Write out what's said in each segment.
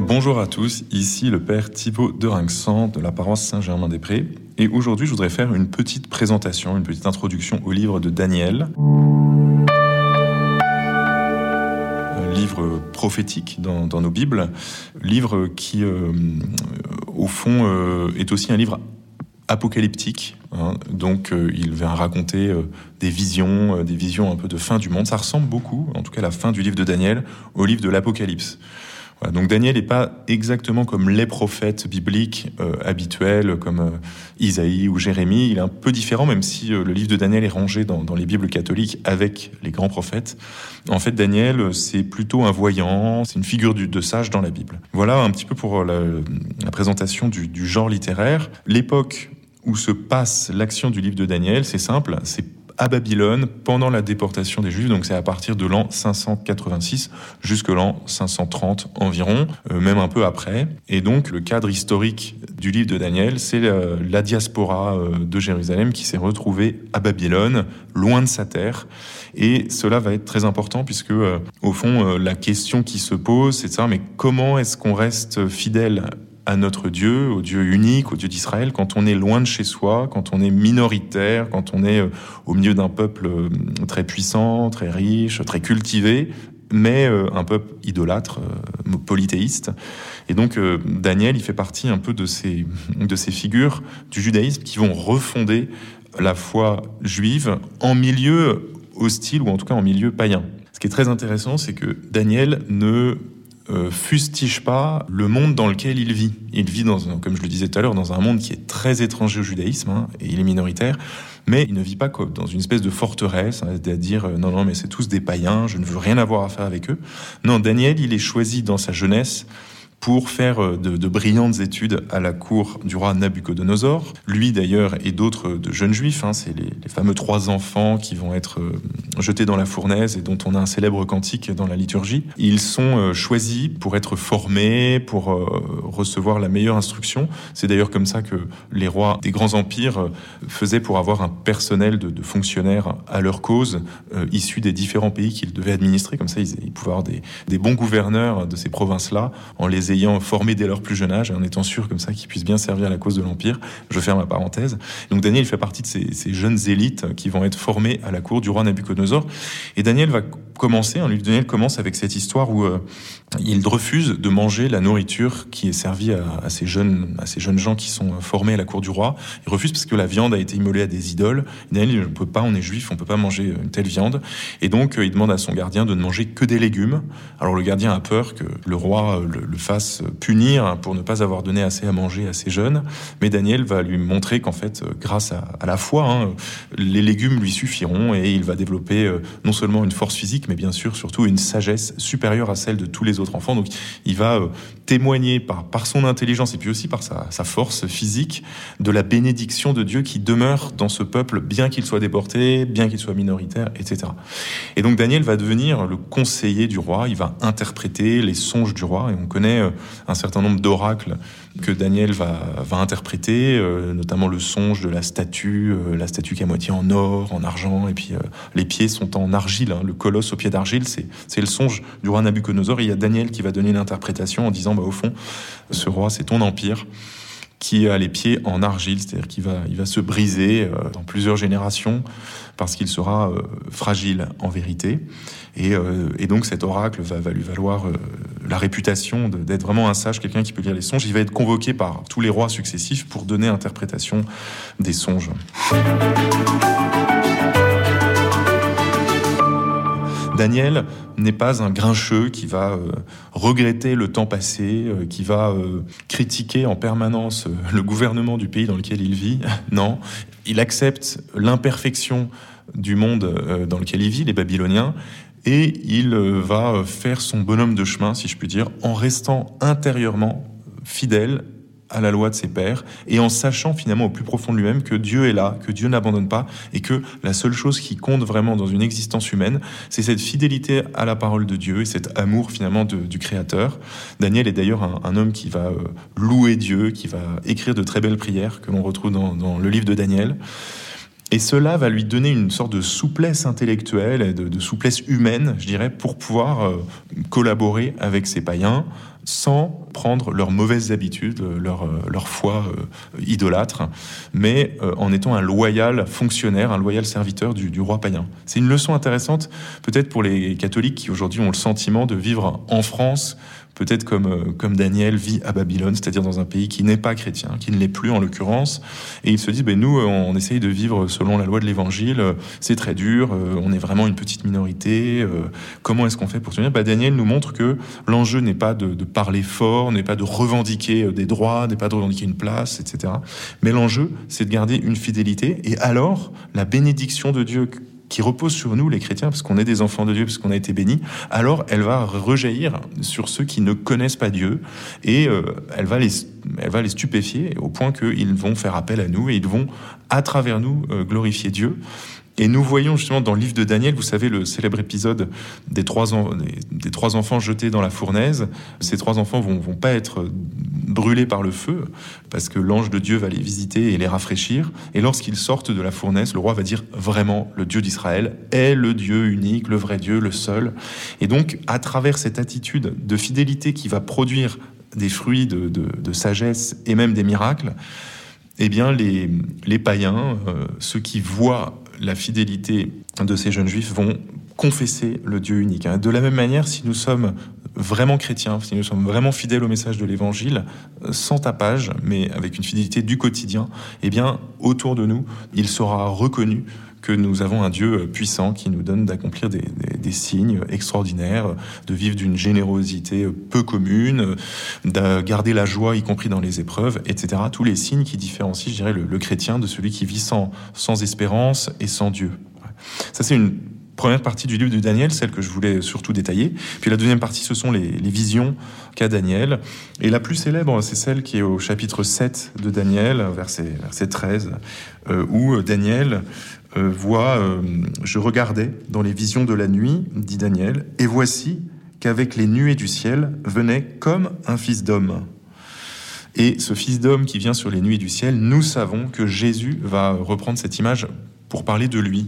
Bonjour à tous, ici le père Thibaut de Rinxan de la paroisse Saint-Germain-des-Prés. Et aujourd'hui, je voudrais faire une petite présentation, une petite introduction au livre de Daniel. Livre prophétique dans, nos Bibles, livre qui, euh, au fond, euh, est aussi un livre apocalyptique. Hein. donc, euh, il vient raconter des visions, des visions un peu de fin du monde. Ça ressemble beaucoup, en tout cas la fin du livre de Daniel, au livre de l'Apocalypse donc Daniel n'est pas exactement comme les prophètes bibliques euh, habituels, comme euh, Isaïe ou Jérémie. Il est un peu différent, même si euh, le livre de Daniel est rangé dans, les Bibles catholiques avec les grands prophètes. En fait, Daniel, c'est plutôt un voyant, c'est une figure de sage dans la Bible. Voilà un petit peu pour la, présentation du, du genre littéraire. L'époque où se passe l'action du livre de Daniel, c'est simple, c'est à Babylone pendant la déportation des Juifs. Donc c'est à partir de l'an 586 jusque l'an 530 environ, euh, même un peu après. Et donc le cadre historique du livre de Daniel, c'est la, diaspora euh, de Jérusalem qui s'est retrouvée à Babylone, loin de sa terre. Et cela va être très important puisque, euh, au fond, la question qui se pose, c'est savoir mais comment est-ce qu'on reste fidèle à notre Dieu, au Dieu unique, au Dieu d'Israël, quand on est loin de chez soi, quand on est minoritaire, quand on est euh, au milieu d'un peuple euh, très puissant, très riche, très cultivé, mais euh, un peuple idolâtre, polythéiste. Et donc Daniel, il fait partie un peu de ces, de ces figures du judaïsme qui vont refonder la foi juive en milieu hostile ou en tout cas en milieu païen. Ce qui est très intéressant, c'est que Daniel ne euh, fustige pas le monde dans lequel il vit. Il vit, dans, comme je le disais tout à l'heure, dans un monde qui est très étranger au judaïsme, hein, et il est minoritaire, mais il ne vit pas comme dans une espèce de forteresse, hein, c'est-à-dire euh, non, non, mais c'est tous des païens, je ne veux rien avoir à faire avec eux. Non, Daniel, il est choisi dans sa jeunesse pour faire euh, de, brillantes études à la cour du roi Nabucodonosor. Lui d'ailleurs et d'autres de jeunes juifs, hein, c'est les, fameux trois enfants qui vont être euh, jetés dans la fournaise et dont on a un célèbre cantique dans la liturgie. Ils sont euh, choisis pour être formés, pour recevoir la meilleure instruction. C'est d'ailleurs comme ça que les rois des grands empires faisaient pour avoir un personnel de, fonctionnaires à leur cause, issus des différents pays qu'ils devaient administrer. Comme ça, ils, pouvaient avoir des, des bons gouverneurs de ces provinces-là en les ayant formés dès leur plus jeune âge et en étant sûr comme ça qu'ils puissent bien servir la cause de l'Empire. Je ferme la parenthèse. Donc Daniel fait partie de ces, ces, jeunes élites qui vont être formés à la cour du roi Nabucodonosor. Et Daniel va commencer, hein, Daniel commence avec cette histoire où euh, il refuse de manger la nourriture qui est servie à, ces jeunes, à ces jeunes gens qui sont formés à la cour du roi. Il refuse parce que la viande a été immolée à des idoles. Daniel, ne peut pas, on est juif, on peut pas manger une telle viande. Et donc, euh, il demande à son gardien de ne manger que des légumes. Alors le gardien a peur que le roi le, fasse punir pour ne pas avoir donné assez à manger à ses jeunes. Mais Daniel va lui montrer qu'en fait, euh, grâce à, la foi, hein, les légumes lui suffiront et il va développer euh, non seulement une force physique, mais bien sûr surtout une sagesse supérieure à celle de tous les autres enfants. Donc il va euh, témoigner par, par son intelligence et puis aussi par sa, sa force physique de la bénédiction de Dieu qui demeure dans ce peuple, bien qu'il soit déporté, bien qu'il soit minoritaire, etc. Et donc Daniel va devenir le conseiller du roi, il va interpréter les songes du roi, et on connaît un certain nombre d'oracles que Daniel va, va interpréter, euh, notamment le songe de la statue, euh, la statue qui est à moitié en or, en argent, et puis euh, les pieds sont en argile, hein. le colosse au pied d'argile, c'est, le songe du roi Nabucodonosor, et il y a Daniel qui va donner l'interprétation en disant, bah, au fond, ce roi, c'est ton empire qui a les pieds en argile, c'est-à-dire qu'il va, il va se briser dans plusieurs générations parce qu'il sera fragile en vérité. Et, et, donc cet oracle va lui valoir la réputation d'être vraiment un sage, quelqu'un qui peut lire les songes. Il va être convoqué par tous les rois successifs pour donner interprétation des songes. Daniel n'est pas un grincheux qui va euh, regretter le temps passé, euh, qui va euh, critiquer en permanence le gouvernement du pays dans lequel il vit. non, il accepte l'imperfection du monde dans lequel il vit, les Babyloniens, et il va faire son bonhomme de chemin, si je puis dire, en restant intérieurement fidèle à la loi de ses pères et en sachant finalement au plus profond de lui-même que Dieu est là, que Dieu n'abandonne pas et que la seule chose qui compte vraiment dans une existence humaine, c'est cette fidélité à la parole de Dieu et cet amour finalement du Créateur. Daniel est d'ailleurs un, homme qui va euh, louer Dieu, qui va écrire de très belles prières que l'on retrouve dans, le livre de Daniel. Et cela va lui donner une sorte de souplesse intellectuelle et de, souplesse humaine, je dirais, pour pouvoir euh, collaborer avec ces païens, sans prendre leurs mauvaises habitudes, leur, leur foi idolâtre, mais en étant un loyal fonctionnaire, un loyal serviteur du, roi païen. C'est une leçon intéressante peut-être pour les catholiques qui aujourd'hui ont le sentiment de vivre en France peut-être comme, euh, comme Daniel vit à Babylone, c'est-à-dire dans un pays qui n'est pas chrétien, qui ne l'est plus en l'occurrence. Et il se dit, ben, nous, euh, on essaye de vivre selon la loi de l'Évangile, c'est très dur, euh, on est vraiment une petite minorité, comment est-ce qu'on fait pour tenir? Ben, Daniel nous montre que l'enjeu n'est pas de, parler fort, n'est pas de revendiquer des droits, n'est pas de revendiquer une place, etc. Mais l'enjeu, c'est de garder une fidélité. Et alors, la bénédiction de Dieu qui repose sur nous, les chrétiens, parce qu'on est des enfants de Dieu, parce qu'on a été bénis, alors elle va rejaillir sur ceux qui ne connaissent pas Dieu et euh, elle, va les, elle va les stupéfier au point qu'ils vont faire appel à nous et ils vont, à travers nous, euh, glorifier Dieu. Et nous voyons justement dans le livre de Daniel, vous savez, le célèbre épisode des trois, des, trois enfants jetés dans la fournaise. Ces trois enfants vont, vont pas être brûlés par le feu, parce que l'ange de Dieu va les visiter et les rafraîchir. Et lorsqu'ils sortent de la fournaise, le roi va dire vraiment, le Dieu d'Israël est le Dieu unique, le vrai Dieu, le seul. Et donc, à travers cette attitude de fidélité qui va produire des fruits de, sagesse et même des miracles, eh bien, les, les païens, euh, ceux qui voient la fidélité de ces jeunes juifs vont confesser le Dieu unique. Hein. De la même manière, si nous sommes vraiment chrétiens, si nous sommes vraiment fidèles au message de l'Évangile, sans tapage, mais avec une fidélité du quotidien, eh bien, autour de nous, il sera reconnu que nous avons un Dieu puissant qui nous donne d'accomplir des, signes extraordinaires, de vivre d'une générosité peu commune, de garder la joie, y compris dans les épreuves, etc. Tous les signes qui différencient, je dirais, le, le chrétien de celui qui vit sans, sans espérance et sans Dieu. Ça, c'est une première partie du livre de Daniel, celle que je voulais surtout détailler. Puis la deuxième partie, ce sont les, visions qu'a Daniel. Et la plus célèbre, c'est celle qui est au chapitre 7 de Daniel, verset, verset 13, euh, où Daniel euh, voit, euh, je regardais dans les visions de la nuit, dit Daniel, et voici qu'avec les nuées du ciel venait comme un fils d'homme. Et ce fils d'homme qui vient sur les nuées du ciel, nous savons que Jésus va reprendre cette image pour parler de lui.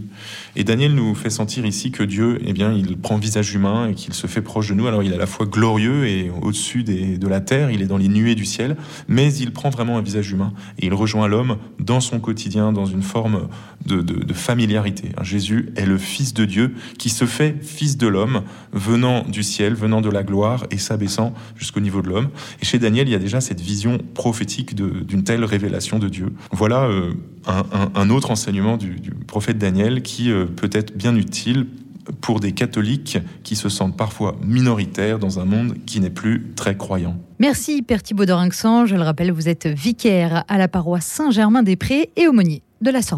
Et Daniel nous fait sentir ici que Dieu, eh bien, il prend visage humain et qu'il se fait proche de nous. Alors il est à la fois glorieux et au-dessus de la terre, il est dans les nuées du ciel, mais il prend vraiment un visage humain et il rejoint l'homme dans son quotidien, dans une forme de, de, familiarité. Jésus est le Fils de Dieu qui se fait Fils de l'homme, venant du ciel, venant de la gloire et s'abaissant jusqu'au niveau de l'homme. Et chez Daniel, il y a déjà cette vision prophétique d'une telle révélation de Dieu. Voilà euh, un, autre enseignement du, prophète Daniel qui euh, peut être bien utile pour des catholiques qui se sentent parfois minoritaires dans un monde qui n'est plus très croyant. Merci Père Thibaud Je le rappelle, vous êtes vicaire à la paroisse Saint-Germain-des-Prés et aumônier de la Sorbonne.